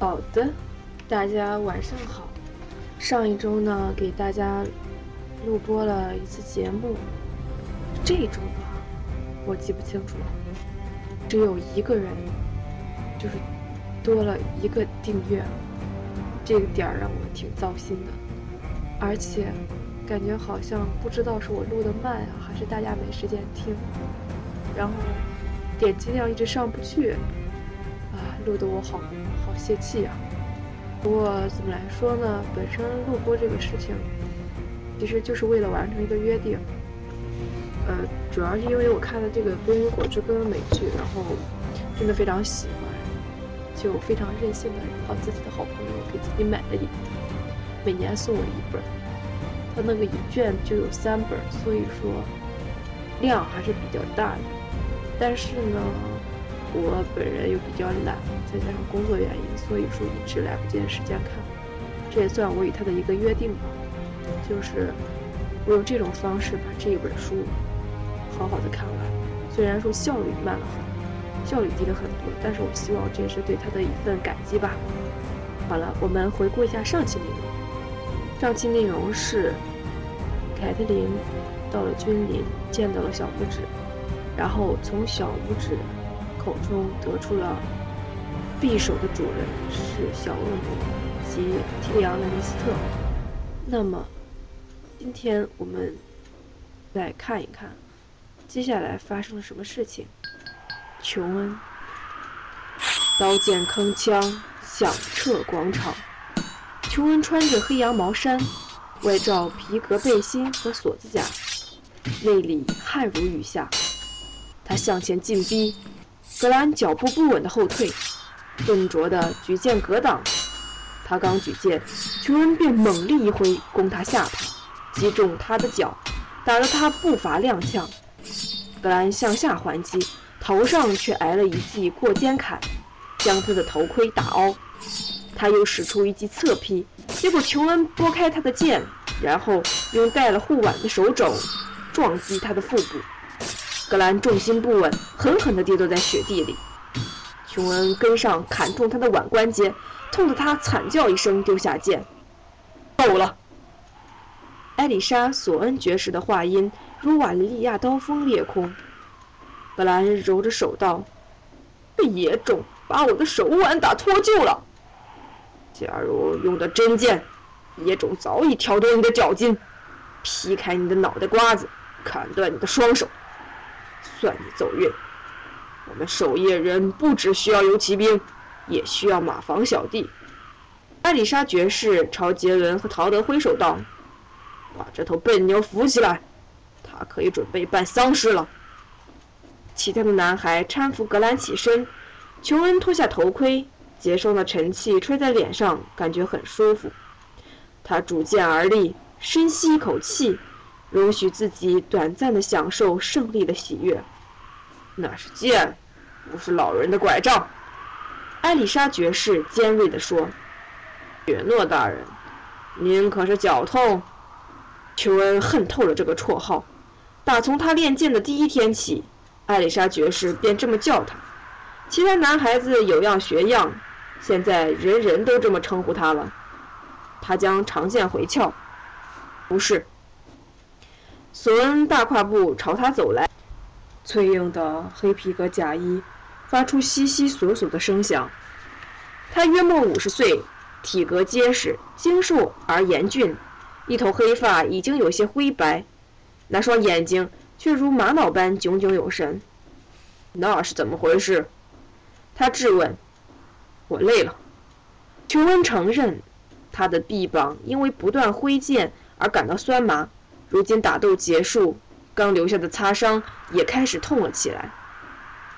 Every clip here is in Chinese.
好的，大家晚上好。上一周呢，给大家录播了一次节目。这一周吧，我记不清楚了。只有一个人，就是多了一个订阅，这个点儿让我挺糟心的。而且，感觉好像不知道是我录的慢啊，还是大家没时间听。然后，点击量一直上不去。啊录得我好泄气啊！不过怎么来说呢？本身录播这个事情，其实就是为了完成一个约定。呃，主要是因为我看了这个《冰与火之歌》美剧，然后真的非常喜欢，就非常任性的让自己的好朋友给自己买了一本每年送我一本。他那个一卷就有三本，所以说量还是比较大的。但是呢。我本人又比较懒，再加上工作原因，所以说一直来不及时间看。这也算我与他的一个约定吧，就是我用这种方式把这一本书好好的看完。虽然说效率慢了很，效率低了很多，但是我希望这也是对他的一份感激吧。好了，我们回顾一下上期内容。上期内容是凯特琳到了君临，见到了小拇指，然后从小拇指。口中得出了匕首的主人是小恶魔及提里昂·兰尼斯特。那么，今天我们来看一看接下来发生了什么事情。琼恩，刀剑铿锵响彻广场。琼恩穿着黑羊毛衫，外罩皮革背心和锁子甲，内里汗如雨下。他向前进逼。格兰脚步不稳的后退，笨拙的举剑格挡。他刚举剑，琼恩便猛力一挥，攻他下巴，击中他的脚，打得他步伐踉跄。格兰向下还击，头上却挨了一记过肩砍，将他的头盔打凹。他又使出一记侧劈，结果琼恩拨开他的剑，然后用带了护腕的手肘撞击他的腹部。格兰重心不稳，狠狠地跌坐在雪地里。琼恩跟上，砍中他的腕关节，痛得他惨叫一声，丢下剑。够了！艾丽莎·索恩爵士的话音如瓦利亚刀锋裂空。格兰揉着手道：“被野种把我的手腕打脱臼了。假如用的真剑，野种早已挑断你的脚筋，劈开你的脑袋瓜子，砍断你的双手。”算你走运。我们守夜人不只需要游骑兵，也需要马房小弟。艾丽莎爵士朝杰伦和陶德挥手道：“把这头笨牛扶起来，他可以准备办丧事了。”其他的男孩搀扶格兰起身。琼恩脱下头盔，结霜的尘气吹在脸上，感觉很舒服。他拄剑而立，深吸一口气。容许自己短暂的享受胜利的喜悦。那是剑，不是老人的拐杖。艾丽莎爵士尖锐地说：“雪诺大人，您可是脚痛？”琼恩恨透了这个绰号。打从他练剑的第一天起，艾丽莎爵士便这么叫他。其他男孩子有样学样，现在人人都这么称呼他了。他将长剑回鞘。不是。索恩大跨步朝他走来，翠硬的黑皮革甲衣发出悉悉索索的声响。他约莫五十岁，体格结实、精瘦而严峻，一头黑发已经有些灰白，那双眼睛却如玛瑙般炯炯有神。那是怎么回事？他质问。我累了。琼恩承认，他的臂膀因为不断挥剑而感到酸麻。如今打斗结束，刚留下的擦伤也开始痛了起来。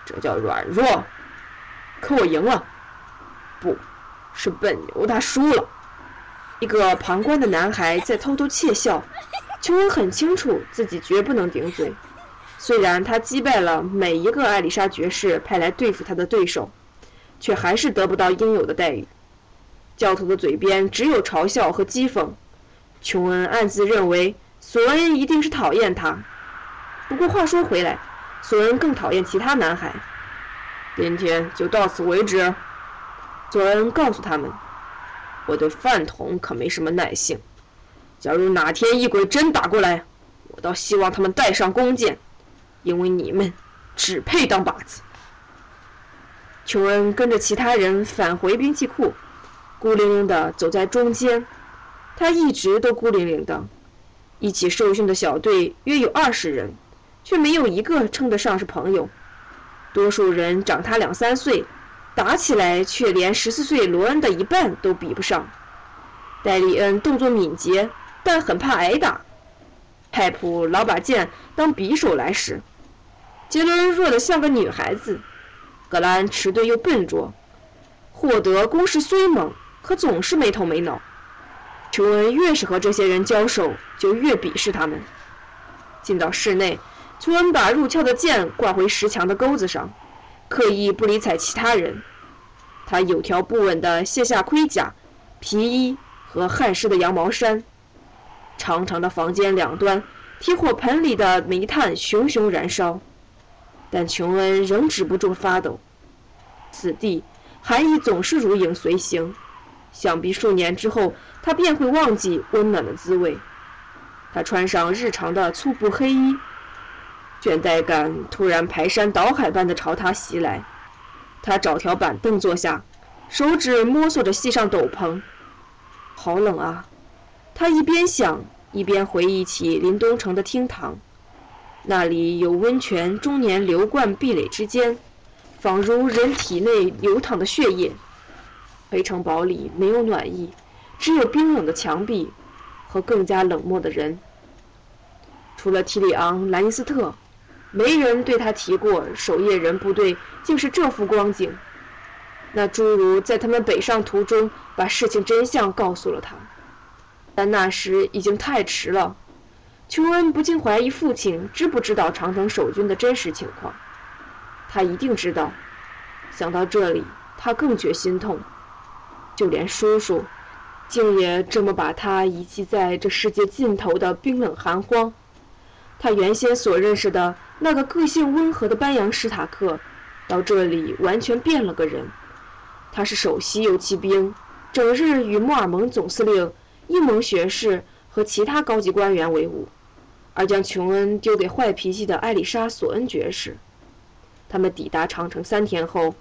这叫软弱。可我赢了，不是笨牛他输了。一个旁观的男孩在偷偷窃笑。琼恩很清楚自己绝不能顶嘴，虽然他击败了每一个艾丽莎爵士派来对付他的对手，却还是得不到应有的待遇。教头的嘴边只有嘲笑和讥讽。琼恩暗自认为。索恩一定是讨厌他。不过话说回来，索恩更讨厌其他男孩。今天就到此为止。佐恩告诉他们：“我对饭桶可没什么耐性。假如哪天异鬼真打过来，我倒希望他们带上弓箭，因为你们只配当靶子。”琼恩跟着其他人返回兵器库，孤零零地走在中间。他一直都孤零零的。一起受训的小队约有二十人，却没有一个称得上是朋友。多数人长他两三岁，打起来却连十四岁罗恩的一半都比不上。戴利恩动作敏捷，但很怕挨打。派普老把剑当匕首来使。杰伦弱得像个女孩子。格兰迟钝又笨拙。霍德攻势虽猛，可总是没头没脑。琼恩越是和这些人交手，就越鄙视他们。进到室内，琼恩把入鞘的剑挂回石墙的钩子上，刻意不理睬其他人。他有条不紊地卸下盔甲、皮衣和汗湿的羊毛衫。长长的房间两端，铁火盆里的煤炭熊熊燃烧，但琼恩仍止不住发抖。此地寒意总是如影随形。想必数年之后，他便会忘记温暖的滋味。他穿上日常的粗布黑衣，倦怠感突然排山倒海般的朝他袭来。他找条板凳坐下，手指摸索着系上斗篷。好冷啊！他一边想，一边回忆起林东城的厅堂，那里有温泉终年流贯壁垒之间，仿如人体内流淌的血液。黑城堡里没有暖意，只有冰冷的墙壁和更加冷漠的人。除了提里昂·兰尼斯特，没人对他提过守夜人部队竟是这副光景。那侏儒在他们北上途中把事情真相告诉了他，但那时已经太迟了。琼恩不禁怀疑父亲知不知道长城守军的真实情况。他一定知道。想到这里，他更觉心痛。就连叔叔，竟也这么把他遗弃在这世界尽头的冰冷寒荒。他原先所认识的那个个性温和的班扬史塔克，到这里完全变了个人。他是首席游骑兵，整日与莫尔蒙总司令、伊蒙学士和其他高级官员为伍，而将琼恩丢给坏脾气的艾丽莎·索恩爵士。他们抵达长城三天后。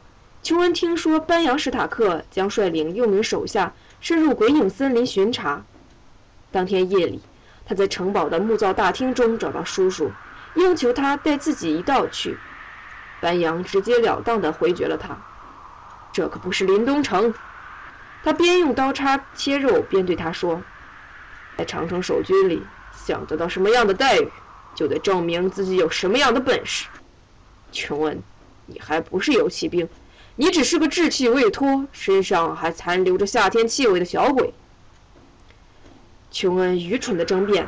琼恩听说班扬史塔克将率领六名手下深入鬼影森林巡查。当天夜里，他在城堡的木造大厅中找到叔叔，要求他带自己一道去。班扬直截了当地回绝了他：“这可不是林东城。”他边用刀叉切肉，边对他说：“在长城守军里，想得到什么样的待遇，就得证明自己有什么样的本事。琼恩，你还不是游骑兵。”你只是个稚气未脱、身上还残留着夏天气味的小鬼。琼恩愚蠢的争辩：“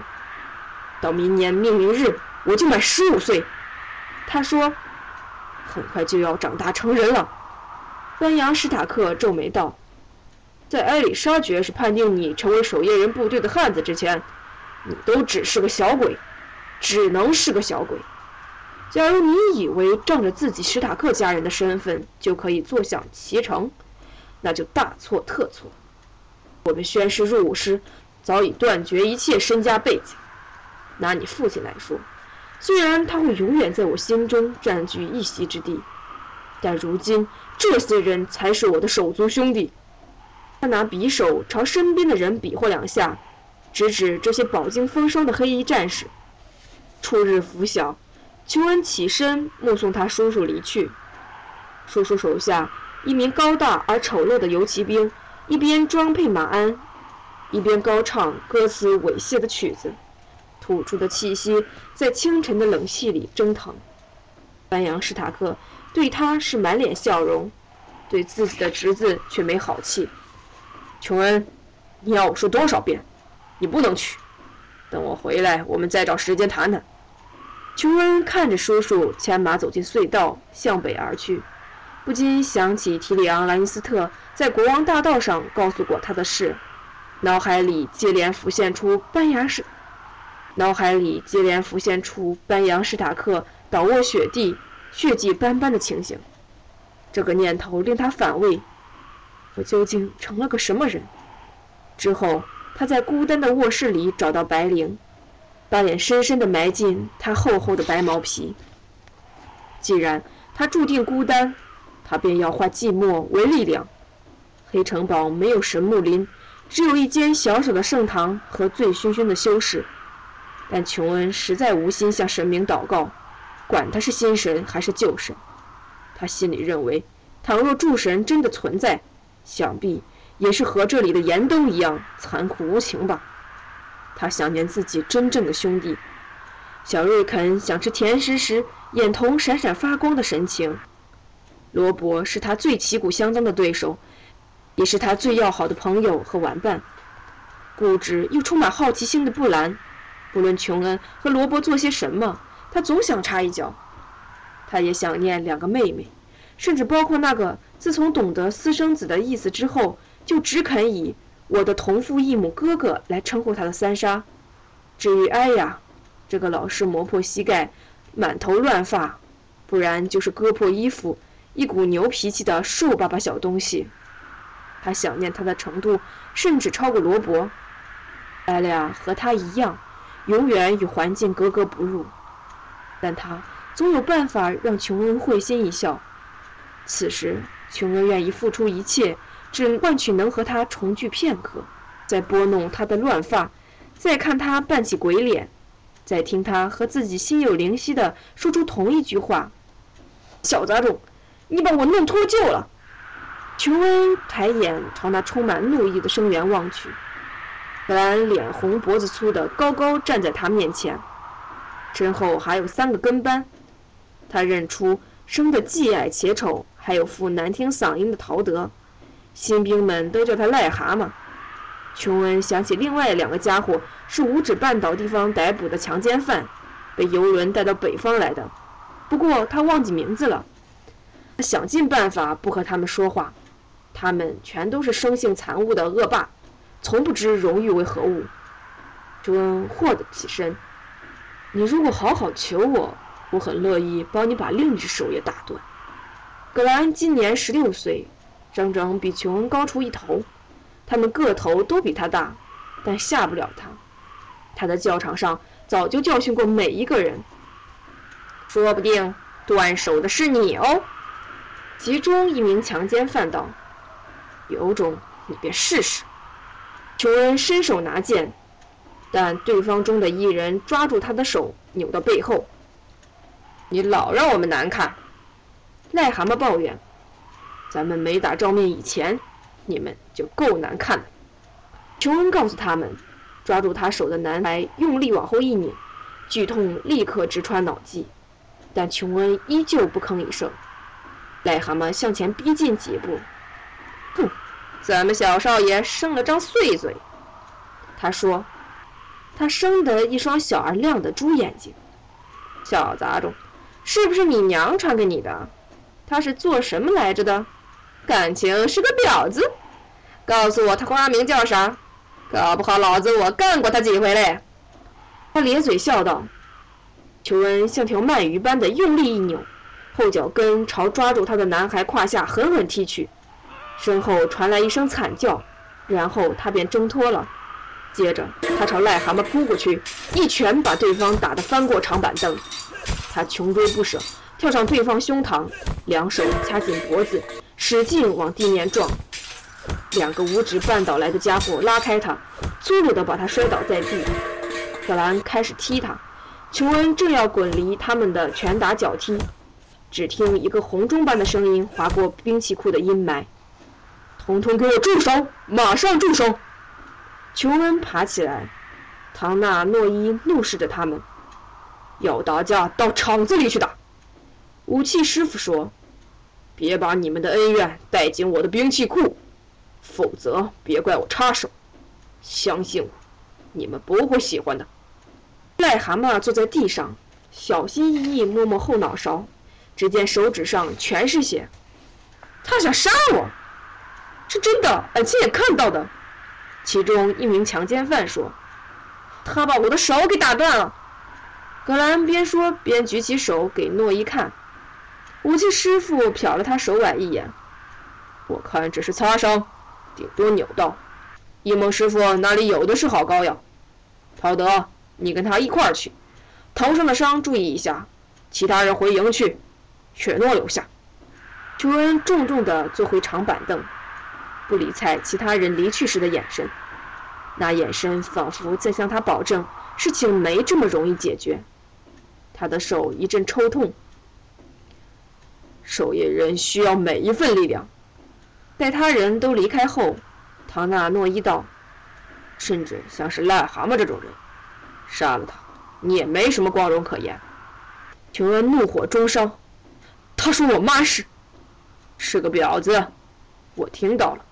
到明年命名日，我就满十五岁。”他说：“很快就要长大成人了。”班扬史塔克皱眉道：“在埃里莎爵士判定你成为守夜人部队的汉子之前，你都只是个小鬼，只能是个小鬼。”假如你以为仗着自己史塔克家人的身份就可以坐享其成，那就大错特错。我们宣誓入伍时，早已断绝一切身家背景。拿你父亲来说，虽然他会永远在我心中占据一席之地，但如今这些人才是我的手足兄弟。他拿匕首朝身边的人比划两下，直指这些饱经风霜的黑衣战士。初日拂晓。琼恩起身，目送他叔叔离去。叔叔手下一名高大而丑陋的游骑兵，一边装配马鞍，一边高唱歌词猥亵的曲子，吐出的气息在清晨的冷气里蒸腾。班扬史塔克对他是满脸笑容，对自己的侄子却没好气。琼恩，你要我说多少遍？你不能去。等我回来，我们再找时间谈谈。琼恩看着叔叔牵马走进隧道，向北而去，不禁想起提里昂·兰尼斯特在国王大道上告诉过他的事，脑海里接连浮现出班扬史，脑海里接连浮现出班扬史塔克倒卧雪地、血迹斑斑的情形。这个念头令他反胃。我究竟成了个什么人？之后，他在孤单的卧室里找到白灵，把脸深深地埋进他厚厚的白毛皮。既然他注定孤单，他便要化寂寞为力量。黑城堡没有神木林，只有一间小小的圣堂和醉醺醺的修士。但琼恩实在无心向神明祷告，管他是新神还是旧神。他心里认为，倘若诸神真的存在，想必也是和这里的严冬一样残酷无情吧。他想念自己真正的兄弟。小瑞肯想吃甜食时，眼瞳闪闪发光的神情。罗伯是他最旗鼓相当的对手，也是他最要好的朋友和玩伴。固执又充满好奇心的布兰，不论琼恩和罗伯做些什么，他总想插一脚。他也想念两个妹妹，甚至包括那个自从懂得私生子的意思之后，就只肯以“我的同父异母哥哥”来称呼他的三莎。至于艾呀，这个老是磨破膝盖、满头乱发，不然就是割破衣服、一股牛脾气的瘦巴巴小东西，他想念他的程度甚至超过罗伯。艾利亚和他一样，永远与环境格格不入，但他。总有办法让琼恩会心一笑。此时，琼恩愿意付出一切，只换取能和他重聚片刻，再拨弄他的乱发，再看他扮起鬼脸，再听他和自己心有灵犀的说出同一句话：“小杂种，你把我弄脱臼了！”琼恩抬眼朝那充满怒意的声源望去，本来脸红脖子粗的高高站在他面前，身后还有三个跟班。他认出生得既矮且丑，还有副难听嗓音的陶德，新兵们都叫他癞蛤蟆。琼恩想起另外两个家伙是五指半岛地方逮捕的强奸犯，被游轮带到北方来的，不过他忘记名字了。他想尽办法不和他们说话，他们全都是生性残恶的恶霸，从不知荣誉为何物。琼恩霍得起身：“你如果好好求我。”我很乐意帮你把另一只手也打断。格兰今年十六岁，整整比琼恩高出一头。他们个头都比他大，但吓不了他。他在教场上早就教训过每一个人。说不定断手的是你哦。其中一名强奸犯道：“有种你便试试。”琼恩伸手拿剑，但对方中的一人抓住他的手，扭到背后。你老让我们难看，癞蛤蟆抱怨。咱们没打照面以前，你们就够难看的。琼恩告诉他们，抓住他手的男孩用力往后一拧，剧痛立刻直穿脑际，但琼恩依旧不吭一声。癞蛤蟆向前逼近几步，哼，咱们小少爷生了张碎嘴。他说，他生得一双小而亮的猪眼睛，小杂种。是不是你娘传给你的？他是做什么来着的？感情是个婊子。告诉我他花名叫啥？搞不好老子我干过他几回嘞。他咧嘴笑道。求恩像条鳗鱼般的用力一扭，后脚跟朝抓住他的男孩胯下狠狠踢去，身后传来一声惨叫，然后他便挣脱了。接着他朝癞蛤蟆扑过去，一拳把对方打得翻过长板凳。他穷追不舍，跳上对方胸膛，两手掐紧脖子，使劲往地面撞。两个五指绊倒来的家伙拉开他，粗鲁地把他摔倒在地。小兰开始踢他，琼恩正要滚离他们的拳打脚踢，只听一个红钟般的声音划过兵器库的阴霾：“统统给我住手！马上住手！”琼恩爬起来，唐纳诺伊怒视着他们。要打架，到厂子里去打。武器师傅说：“别把你们的恩怨带进我的兵器库，否则别怪我插手。相信我，你们不会喜欢的。”癞蛤蟆坐在地上，小心翼翼摸摸后脑勺，只见手指上全是血。他想杀我，是真的，俺亲眼看到的。其中一名强奸犯说：“他把我的手给打断了。”格兰边说边举起手给诺伊看，武器师傅瞟了他手腕一眼。我看只是擦伤，顶多扭到。一梦师傅那里有的是好膏药。陶德，你跟他一块儿去，头上的伤注意一下。其他人回营去，雪诺留下。琼恩重重地坐回长板凳，不理睬其他人离去时的眼神。那眼神仿佛在向他保证，事情没这么容易解决。他的手一阵抽痛。守夜人需要每一份力量。待他人都离开后，唐纳诺伊道：“甚至像是癞蛤蟆这种人，杀了他，你也没什么光荣可言。”琼恩怒火中烧，他说我妈是，是个婊子，我听到了，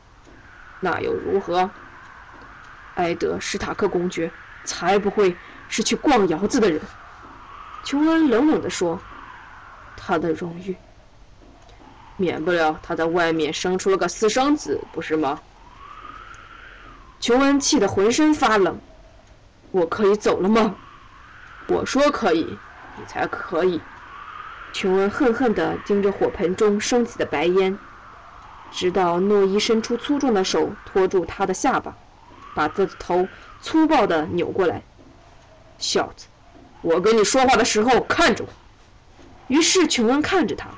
那又如何？埃德史塔克公爵才不会是去逛窑子的人。琼恩冷冷地说：“他的荣誉。”免不了他在外面生出了个私生子，不是吗？琼恩气得浑身发冷。我可以走了吗？我说可以，你才可以。琼恩恨恨地盯着火盆中升起的白烟，直到诺伊伸出粗重的手托住他的下巴，把他的头粗暴地扭过来。小子，我跟你说话的时候看着我。于是琼恩看着他。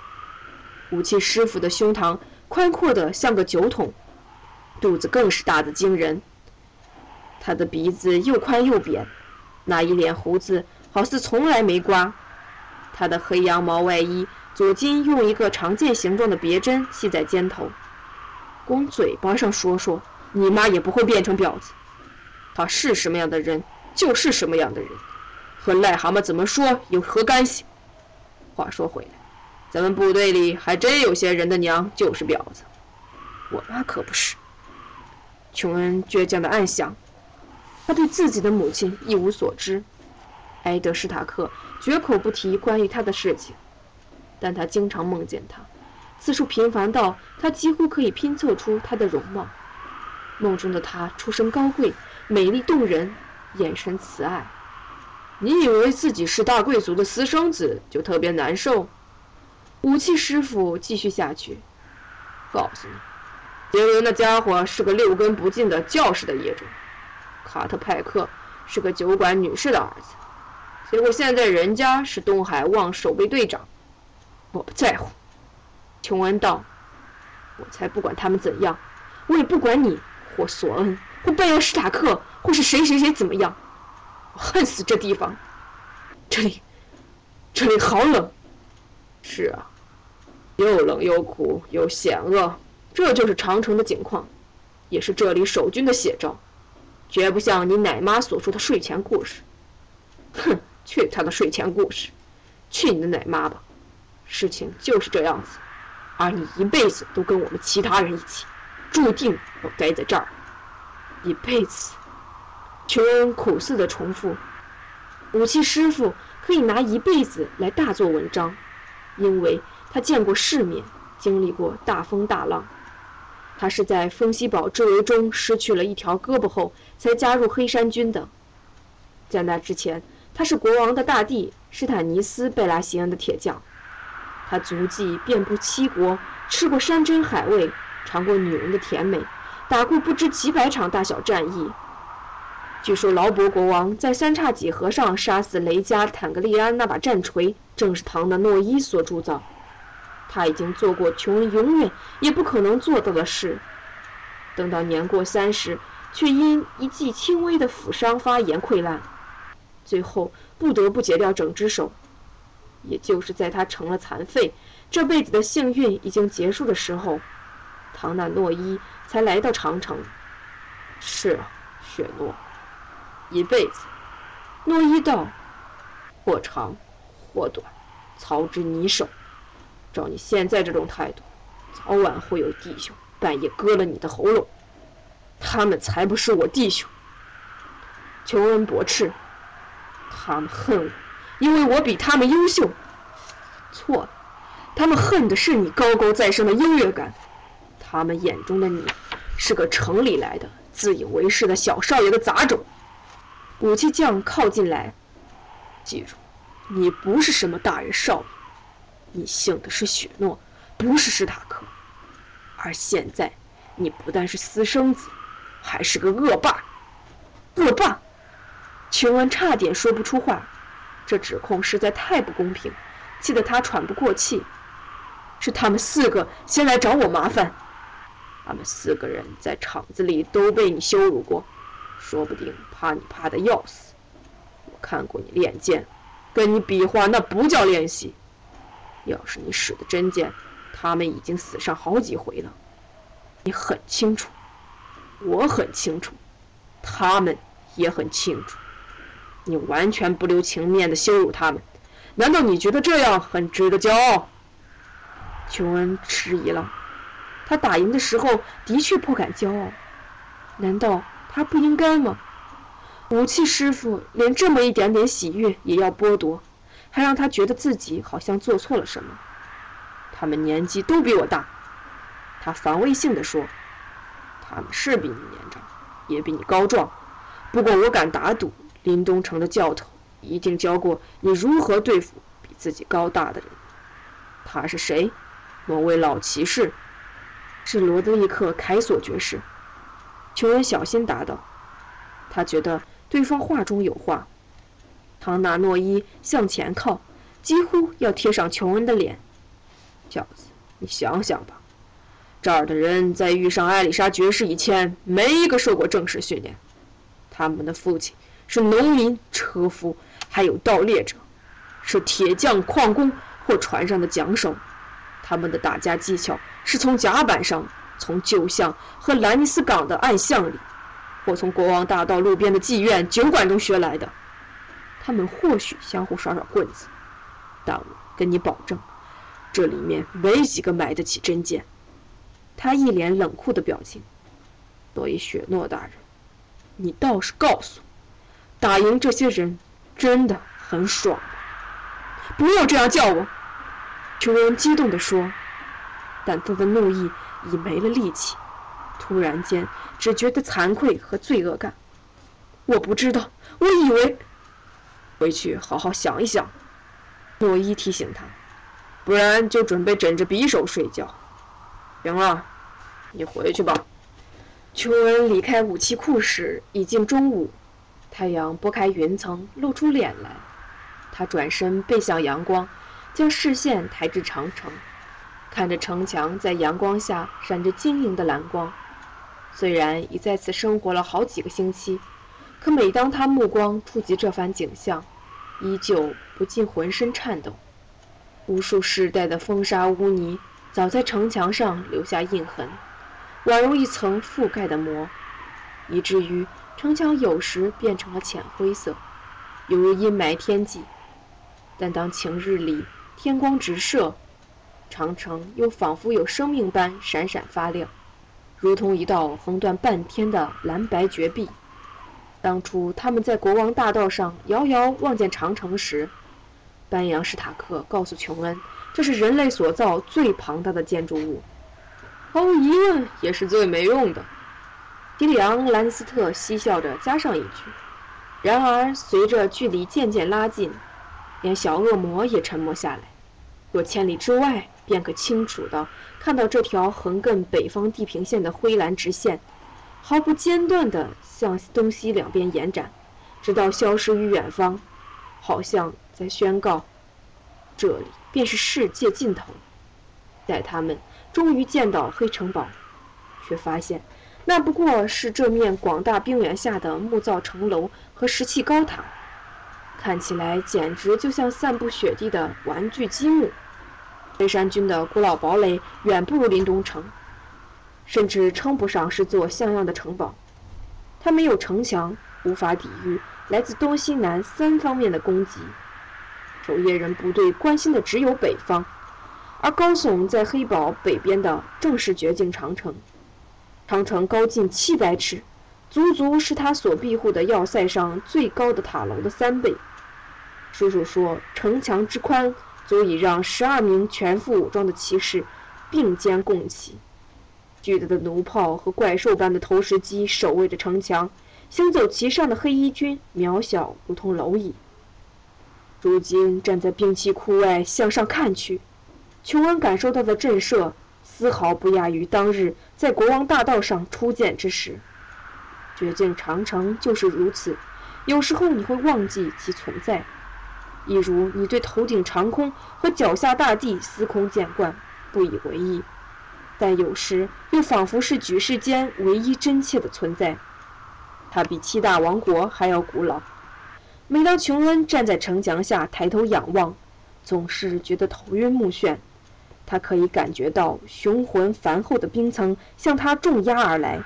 武器师傅的胸膛宽阔的像个酒桶，肚子更是大的惊人。他的鼻子又宽又扁，那一脸胡子好似从来没刮。他的黑羊毛外衣左襟用一个长剑形状的别针系在肩头。光嘴巴上说说，你妈也不会变成婊子。他是什么样的人，就是什么样的人，和癞蛤蟆怎么说有何干系？话说回来。咱们部队里还真有些人的娘就是婊子，我妈可不是。琼恩倔强的暗想，他对自己的母亲一无所知。埃德施塔克绝口不提关于他的事情，但他经常梦见他，次数频繁到他几乎可以拼凑出他的容貌。梦中的他出身高贵，美丽动人，眼神慈爱。你以为自己是大贵族的私生子就特别难受？武器师傅继续下去，告诉你，杰伦那家伙是个六根不净的教士的野种，卡特派克是个酒馆女士的儿子，结果现在人家是东海望守备队长。我不在乎，琼恩道，我才不管他们怎样，我也不管你或索恩或贝尔史塔克或是谁谁谁怎么样，我恨死这地方，这里，这里好冷。是啊。又冷又苦又险恶，这就是长城的景况，也是这里守军的写照，绝不像你奶妈所说的睡前故事。哼，去他的睡前故事，去你的奶妈吧！事情就是这样子，而你一辈子都跟我们其他人一起，注定要待在这儿，一辈子。琼恩苦涩的重复：“武器师傅可以拿一辈子来大做文章，因为。”他见过世面，经历过大风大浪。他是在风息堡之围中失去了一条胳膊后，才加入黑山军的。在那之前，他是国王的大弟施坦尼斯·贝拉席恩的铁匠。他足迹遍布七国，吃过山珍海味，尝过女人的甜美，打过不知几百场大小战役。据说劳勃国王在三叉戟河上杀死雷加·坦格利安那把战锤，正是唐纳诺伊所铸造。他已经做过穷人永远也不可能做到的事。等到年过三十，却因一记轻微的斧伤发炎溃烂，最后不得不截掉整只手。也就是在他成了残废，这辈子的幸运已经结束的时候，唐纳诺伊才来到长城。是，雪诺，一辈子。诺伊道：“或长，或短，操之你手。”照你现在这种态度，早晚会有弟兄半夜割了你的喉咙。他们才不是我弟兄。求恩驳斥，他们恨我，因为我比他们优秀。错，他们恨的是你高高在上的优越感。他们眼中的你，是个城里来的自以为是的小少爷的杂种。武器匠靠近来，记住，你不是什么大人少爷。你姓的是雪诺，不是史塔克，而现在，你不但是私生子，还是个恶霸。恶霸！琼恩差点说不出话，这指控实在太不公平，气得他喘不过气。是他们四个先来找我麻烦，他们四个人在厂子里都被你羞辱过，说不定怕你怕的要死。我看过你练剑，跟你比划那不叫练习。要是你使的真剑，他们已经死上好几回了。你很清楚，我很清楚，他们也很清楚。你完全不留情面的羞辱他们，难道你觉得这样很值得骄傲？琼恩迟疑了，他打赢的时候的确颇感骄傲，难道他不应该吗？武器师傅连这么一点点喜悦也要剥夺，还让他觉得自己好像做错了什么。他们年纪都比我大，他防卫性地说：“他们是比你年长，也比你高壮，不过我敢打赌，林东城的教头一定教过你如何对付比自己高大的人。他是谁？”某位老骑士，是罗德里克·凯索爵士。琼恩小心答道：“他觉得对方话中有话。”唐纳诺伊向前靠，几乎要贴上琼恩的脸。“小子，你想想吧，这儿的人在遇上艾丽莎爵士以前，没一个受过正式训练。他们的父亲是农民、车夫，还有盗猎者，是铁匠、矿工或船上的桨手。”他们的打架技巧是从甲板上、从旧巷和兰尼斯港的暗巷里，或从国王大道路边的妓院、酒馆中学来的。他们或许相互耍耍棍子，但我跟你保证，这里面没几个买得起真剑。他一脸冷酷的表情。所以，雪诺大人，你倒是告诉我，打赢这些人真的很爽吗？不要这样叫我。琼恩激动地说，但他的怒意已没了力气。突然间，只觉得惭愧和罪恶感。我不知道，我以为……回去好好想一想。诺伊提醒他，不然就准备枕着匕首睡觉。行了，你回去吧。琼恩离开武器库时已近中午，太阳拨开云层，露出脸来。他转身背向阳光。将视线抬至长城，看着城墙在阳光下闪着晶莹的蓝光。虽然已在此生活了好几个星期，可每当他目光触及这番景象，依旧不禁浑身颤抖。无数世代的风沙污泥早在城墙上留下印痕，宛如一层覆盖的膜，以至于城墙有时变成了浅灰色，犹如阴霾天际。但当晴日里，天光直射，长城又仿佛有生命般闪闪发亮，如同一道横断半天的蓝白绝壁。当初他们在国王大道上遥遥望见长城时，班扬史塔克告诉琼恩，这是人类所造最庞大的建筑物，毫无疑问也是最没用的。迪里昂·兰斯特嬉笑着加上一句。然而，随着距离渐渐拉近，连小恶魔也沉默下来。若千里之外，便可清楚地看到这条横亘北方地平线的灰蓝直线，毫不间断地向东西两边延展，直到消失于远方，好像在宣告：这里便是世界尽头。待他们终于见到黑城堡，却发现那不过是这面广大冰原下的木造城楼和石砌高塔。看起来简直就像散布雪地的玩具积木。黑山军的古老堡垒远不如林东城，甚至称不上是座像样的城堡。它没有城墙，无法抵御来自东西南三方面的攻击。守夜人部队关心的只有北方，而高耸在黑堡北边的正是绝境长城。长城高近七百尺，足足是他所庇护的要塞上最高的塔楼的三倍。叔叔说：“城墙之宽，足以让十二名全副武装的骑士并肩共骑。巨大的弩炮和怪兽般的投石机守卫着城墙，行走其上的黑衣军渺小如同蝼蚁。如今站在兵器库外向上看去，琼恩感受到的震慑丝毫不亚于当日在国王大道上初见之时。绝境长城就是如此，有时候你会忘记其存在，一如你对头顶长空和脚下大地司空见惯，不以为意，但有时又仿佛是举世间唯一真切的存在。它比七大王国还要古老。每当琼恩站在城墙下抬头仰望，总是觉得头晕目眩。他可以感觉到雄浑繁厚的冰层向他重压而来，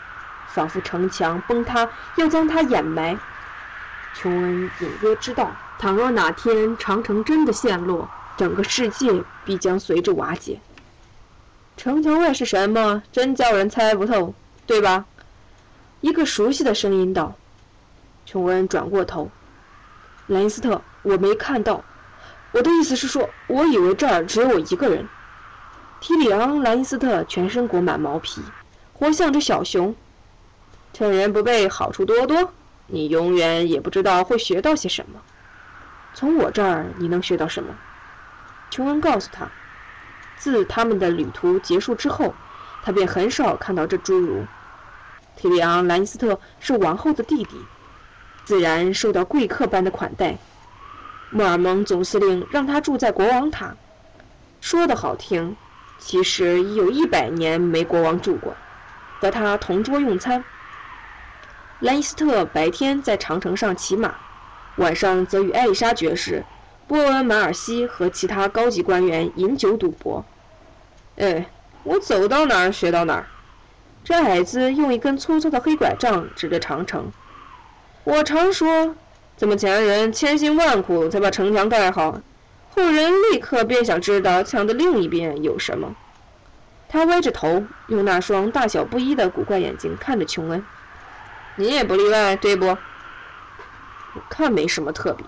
仿佛城墙崩塌要将他掩埋。琼恩隐约知道，倘若哪天长城真的陷落，整个世界必将随之瓦解。城墙外是什么？真叫人猜不透，对吧？一个熟悉的声音道。琼恩转过头。莱因斯特，我没看到。我的意思是说，我以为这儿只有我一个人。提里昂·莱因斯特全身裹满毛皮，活像只小熊。趁人不备，好处多多。你永远也不知道会学到些什么。从我这儿，你能学到什么？琼恩告诉他，自他们的旅途结束之后，他便很少看到这侏儒。提里昂·莱因斯特是王后的弟弟。自然受到贵客般的款待。莫尔蒙总司令让他住在国王塔，说的好听，其实已有一百年没国王住过。和他同桌用餐。兰尼斯特白天在长城上骑马，晚上则与艾丽莎爵士、波恩马尔西和其他高级官员饮酒赌博。哎，我走到哪儿学到哪儿。这矮子用一根粗粗的黑拐杖指着长城。我常说，怎么前人千辛万苦才把城墙盖好，后人立刻便想知道墙的另一边有什么。他歪着头，用那双大小不一的古怪眼睛看着琼恩。你也不例外，对不？我看没什么特别。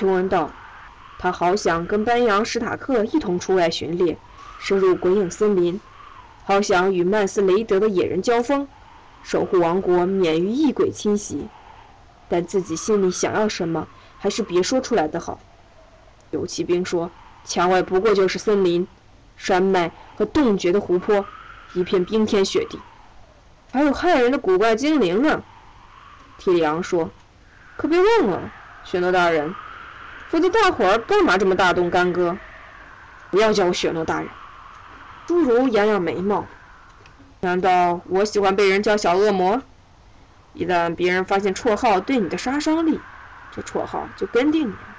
琼恩道：“他好想跟班扬·史塔克一同出外巡猎，深入鬼影森林，好想与曼斯雷德的野人交锋，守护王国免于异鬼侵袭。”但自己心里想要什么，还是别说出来的好。游骑兵说：“墙外不过就是森林、山脉和洞穴的湖泊，一片冰天雪地，还有害人的古怪精灵呢。”提里昂说：“可别忘了，雪诺大人，否则大伙儿干嘛这么大动干戈？不要叫我雪诺大人。”侏儒扬扬眉毛：“难道我喜欢被人叫小恶魔？”一旦别人发现绰号对你的杀伤力，这绰号就跟定你了。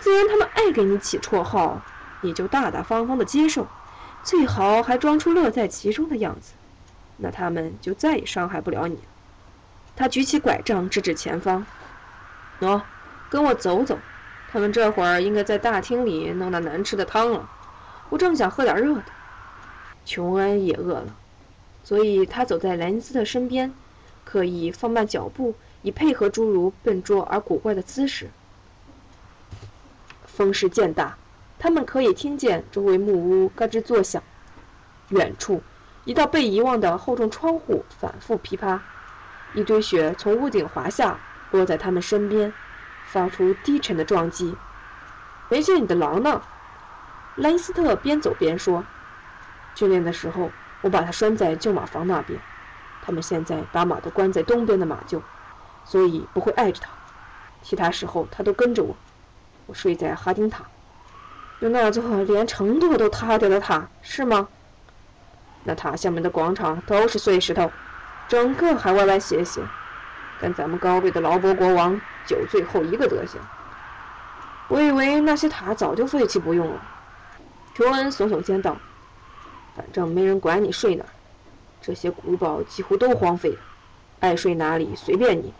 既然他们爱给你起绰号，你就大大方方的接受，最好还装出乐在其中的样子，那他们就再也伤害不了你。他举起拐杖指指前方：“喏，跟我走走。他们这会儿应该在大厅里弄那难吃的汤了。我正想喝点热的。”琼恩也饿了，所以他走在莱尼斯特身边。刻意放慢脚步，以配合侏儒笨拙而古怪的姿势。风势渐大，他们可以听见周围木屋嘎吱作响。远处，一道被遗忘的厚重窗户反复噼啪，一堆雪从屋顶滑下，落在他们身边，发出低沉的撞击。没见你的狼呢？莱斯特边走边说：“训练的时候，我把它拴在旧马房那边。”他们现在把马都关在东边的马厩，所以不会碍着他。其他时候他都跟着我。我睡在哈丁塔，有那座连城垛都塌掉的塔，是吗？那塔下面的广场都是碎石头，整个还歪歪斜斜，跟咱们高贵的劳勃国王酒醉后一个德行。我以为那些塔早就废弃不用了。琼恩耸耸肩道：“反正没人管你睡哪。”这些古堡几乎都荒废了，爱睡哪里随便你。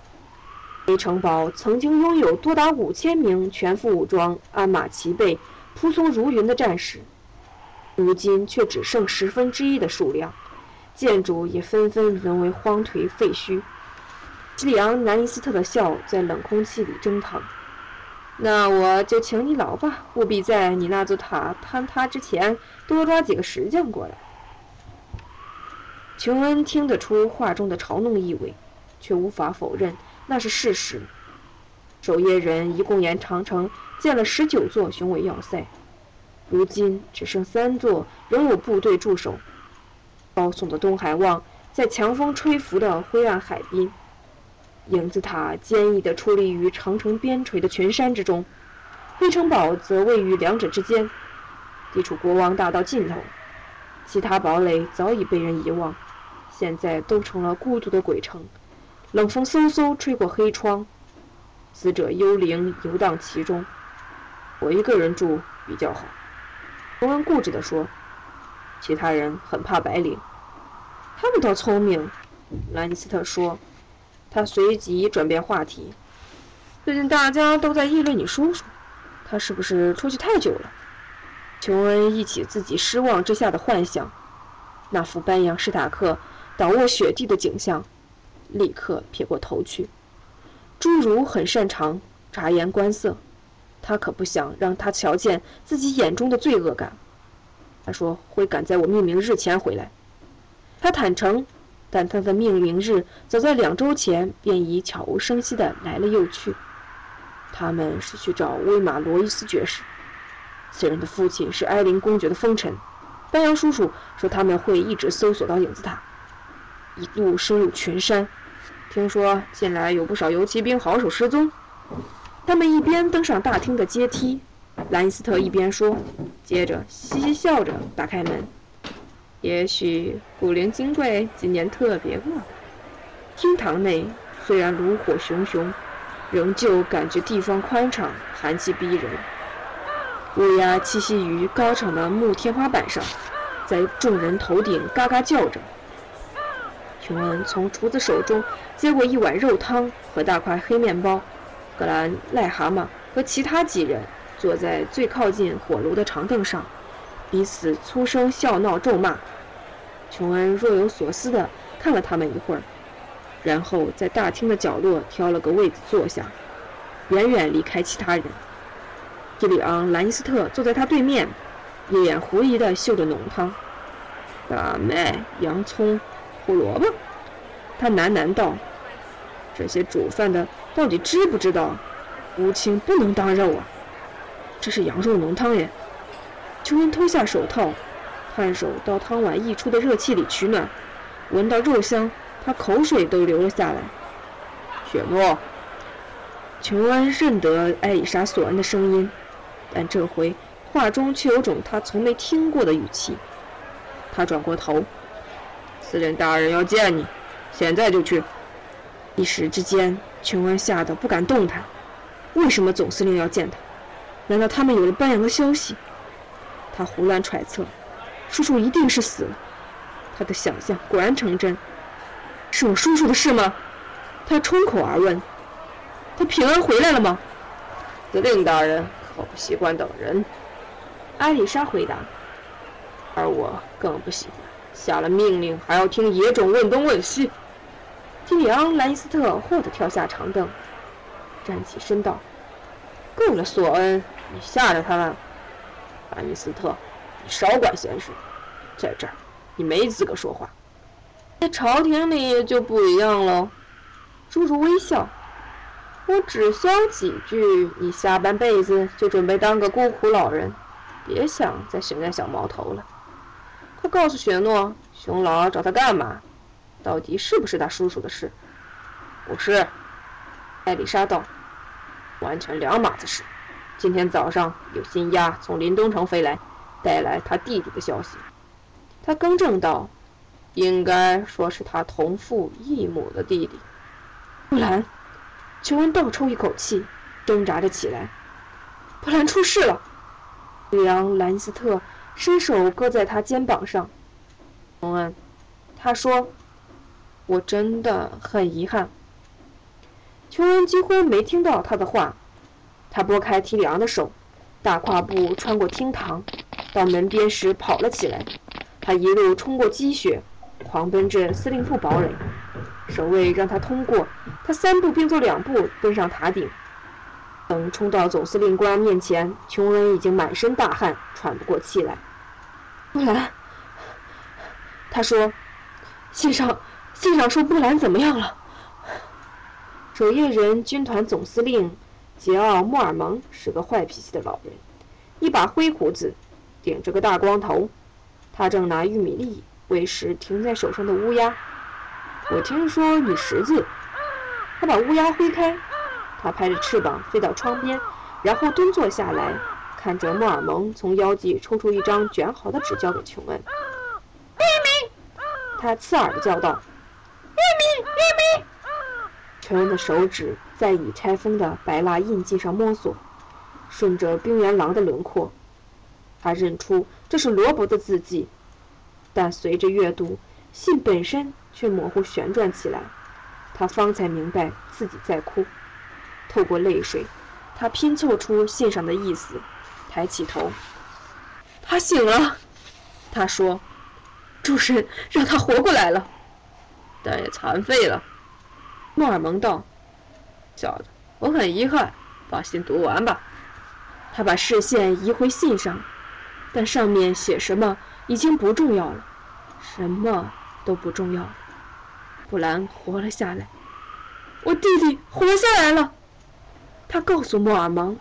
A 城堡曾经拥有多达五千名全副武装、鞍马齐备、扑松如云的战士，如今却只剩十分之一的数量，建筑也纷纷沦为荒颓废墟。基里昂·南尼斯特的笑在冷空气里蒸腾。那我就请你老爸务必在你那座塔坍塌之前多抓几个石匠过来。琼恩听得出话中的嘲弄意味，却无法否认那是事实。守夜人一共沿长城建了十九座雄伟要塞，如今只剩三座，仍有部队驻守。高耸的东海望在强风吹拂的灰暗海滨，影子塔坚毅地矗立于长城边陲的群山之中，黑城堡则位于两者之间，地处国王大道尽头。其他堡垒早已被人遗忘，现在都成了孤独的鬼城。冷风嗖嗖吹过黑窗，死者幽灵游荡其中。我一个人住比较好。荣恩固执地说：“其他人很怕白领，他们倒聪明。”兰尼斯特说。他随即转变话题：“最近大家都在议论你叔叔，他是不是出去太久了？”琼恩忆起自己失望之下的幻想，那副班扬史塔克倒卧雪地的景象，立刻撇过头去。侏儒很擅长察言观色。他可不想让他瞧见自己眼中的罪恶感。他说会赶在我命名日前回来。他坦诚，但他的命名日早在两周前便已悄无声息地来了又去。他们是去找威马罗伊斯爵士。此人的父亲是埃林公爵的封臣。丹阳叔叔说他们会一直搜索到影子塔，一路深入群山。听说近来有不少游骑兵好手失踪。他们一边登上大厅的阶梯，兰尼斯特一边说，接着嘻嘻笑着打开门。也许古灵精怪今年特别饿。厅堂内虽然炉火熊熊，仍旧感觉地方宽敞，寒气逼人。乌鸦栖息于高敞的木天花板上，在众人头顶嘎嘎叫着。琼恩从厨子手中接过一碗肉汤和大块黑面包。格兰、癞蛤蟆和其他几人坐在最靠近火炉的长凳上，彼此粗声笑闹、咒骂。琼恩若有所思地看了他们一会儿，然后在大厅的角落挑了个位子坐下，远远离开其他人。基里昂·兰尼斯特坐在他对面，一脸狐疑地嗅着浓汤。大麦、洋葱、胡萝卜，他喃喃道。这些煮饭的到底知不知道，乌青不能当肉啊？这是羊肉浓汤耶！琼恩脱下手套，探手到汤碗溢出的热气里取暖，闻到肉香，他口水都流了下来。雪诺，琼恩认得艾丽莎·索恩的声音，但这回话中却有种他从没听过的语气。他转过头：“司令大人要见你，现在就去。”一时之间，琼恩吓得不敢动弹。为什么总司令要见他？难道他们有了班扬的消息？他胡乱揣测，叔叔一定是死了。他的想象果然成真，是我叔叔的事吗？他冲口而问：“他平安回来了吗？”司令大人可不习惯等人。艾丽莎回答：“而我更不喜欢，下了命令还要听野种问东问西。”基里昂·兰尼斯特霍地跳下长凳，站起身道：“够了，索恩，你吓着他了。兰尼斯特，你少管闲事，在这儿你没资格说话。在朝廷里就不一样喽。”叔叔微笑：“我只消几句，你下半辈子就准备当个孤苦老人，别想再寻那小毛头了。”他告诉雪诺：“熊老找他干嘛？”到底是不是他叔叔的事？不是，艾丽莎道，完全两码子事。今天早上有新鸭从林东城飞来，带来他弟弟的消息。他更正道，应该说是他同父异母的弟弟。布兰，琼恩倒抽一口气，挣扎着起来。布兰出事了！里昂·兰斯特伸手搁在他肩膀上。琼恩，他说。我真的很遗憾。琼恩几乎没听到他的话，他拨开提里昂的手，大跨步穿过厅堂，到门边时跑了起来。他一路冲过积雪，狂奔至司令部堡垒。守卫让他通过，他三步并作两步登上塔顶。等冲到总司令官面前，琼恩已经满身大汗，喘不过气来。布兰，他说：“信上。”信上说布兰怎么样了？守夜人军团总司令杰奥·莫尔蒙是个坏脾气的老人，一把灰胡子，顶着个大光头，他正拿玉米粒喂食停在手上的乌鸦。我听说你识字。他把乌鸦挥开，他拍着翅膀飞到窗边，然后蹲坐下来，看着莫尔蒙从腰际抽出一张卷好的纸交给琼恩。玉米！他刺耳地叫道：“玉米，玉米！”陈恩的手指在已拆封的白蜡印记上摸索，顺着冰原狼的轮廓，他认出这是罗伯的字迹，但随着阅读，信本身却模糊旋转起来。他方才明白自己在哭，透过泪水，他拼凑出信上的意思，抬起头。他醒了，他说：“主神让他活过来了，但也残废了。”莫尔蒙道：“小子，我很遗憾，把信读完吧。”他把视线移回信上，但上面写什么已经不重要了，什么都不重要了。布兰活了下来，我弟弟活下来了。他告诉莫尔蒙。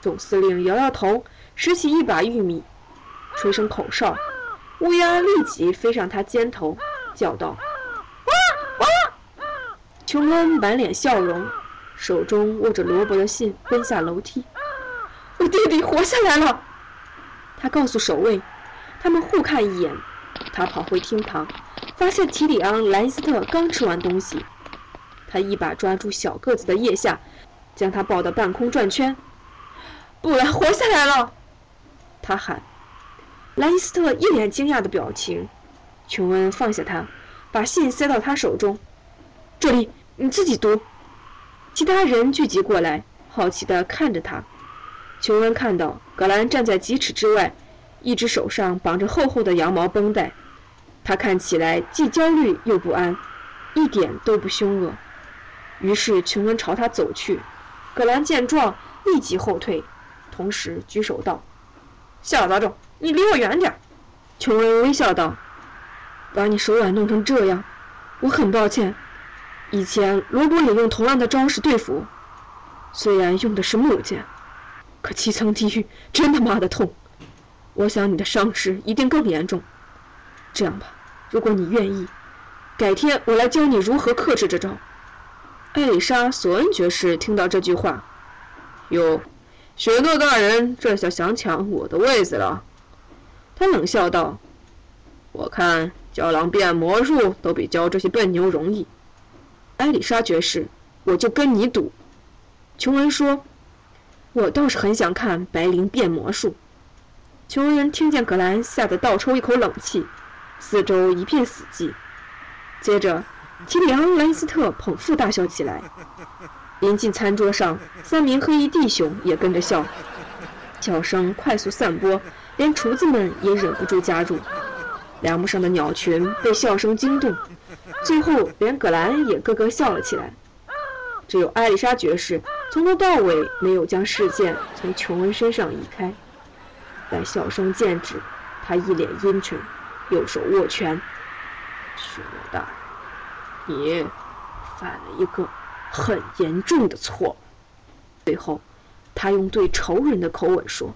总司令摇摇头，拾起一把玉米，吹声口哨，乌鸦立即飞上他肩头，叫道：“！”琼恩满脸笑容，手中握着罗伯的信，奔下楼梯。我弟弟活下来了。他告诉守卫，他们互看一眼。他跑回厅堂。发现提里昂·莱斯特刚吃完东西，他一把抓住小个子的腋下，将他抱到半空转圈。布兰活下来了，他喊。莱斯特一脸惊讶的表情。琼恩放下他，把信塞到他手中。这里，你自己读。其他人聚集过来，好奇地看着他。琼恩看到格兰站在几尺之外，一只手上绑着厚厚的羊毛绷带。他看起来既焦虑又不安，一点都不凶恶。于是琼恩朝他走去，葛兰见状立即后退，同时举手道：“小杂种，你离我远点。”琼恩微笑道：“把你手腕弄成这样，我很抱歉。以前罗伯也用同样的招式对付我，虽然用的是木剑，可七层地狱真他妈的痛。我想你的伤势一定更严重。这样吧。”如果你愿意，改天我来教你如何克制这招。艾丽莎·索恩爵士听到这句话，哟，雪诺大人这下想抢我的位子了。他冷笑道：“我看教狼变魔术都比教这些笨牛容易。”艾丽莎爵士，我就跟你赌。琼恩说：“我倒是很想看白灵变魔术。”琼恩听见格兰，吓得倒抽一口冷气。四周一片死寂。接着，提里昂·兰斯特捧腹大笑起来。临近餐桌上，三名黑衣弟兄也跟着笑，笑声快速散播，连厨子们也忍不住加入。梁木上的鸟群被笑声惊动，最后连葛兰也咯咯笑了起来。只有艾丽莎爵士从头到尾没有将视线从琼恩身上移开。但笑声渐止，他一脸阴沉。右手握拳，许诺大人，你犯了一个很严重的错。最后，他用对仇人的口吻说。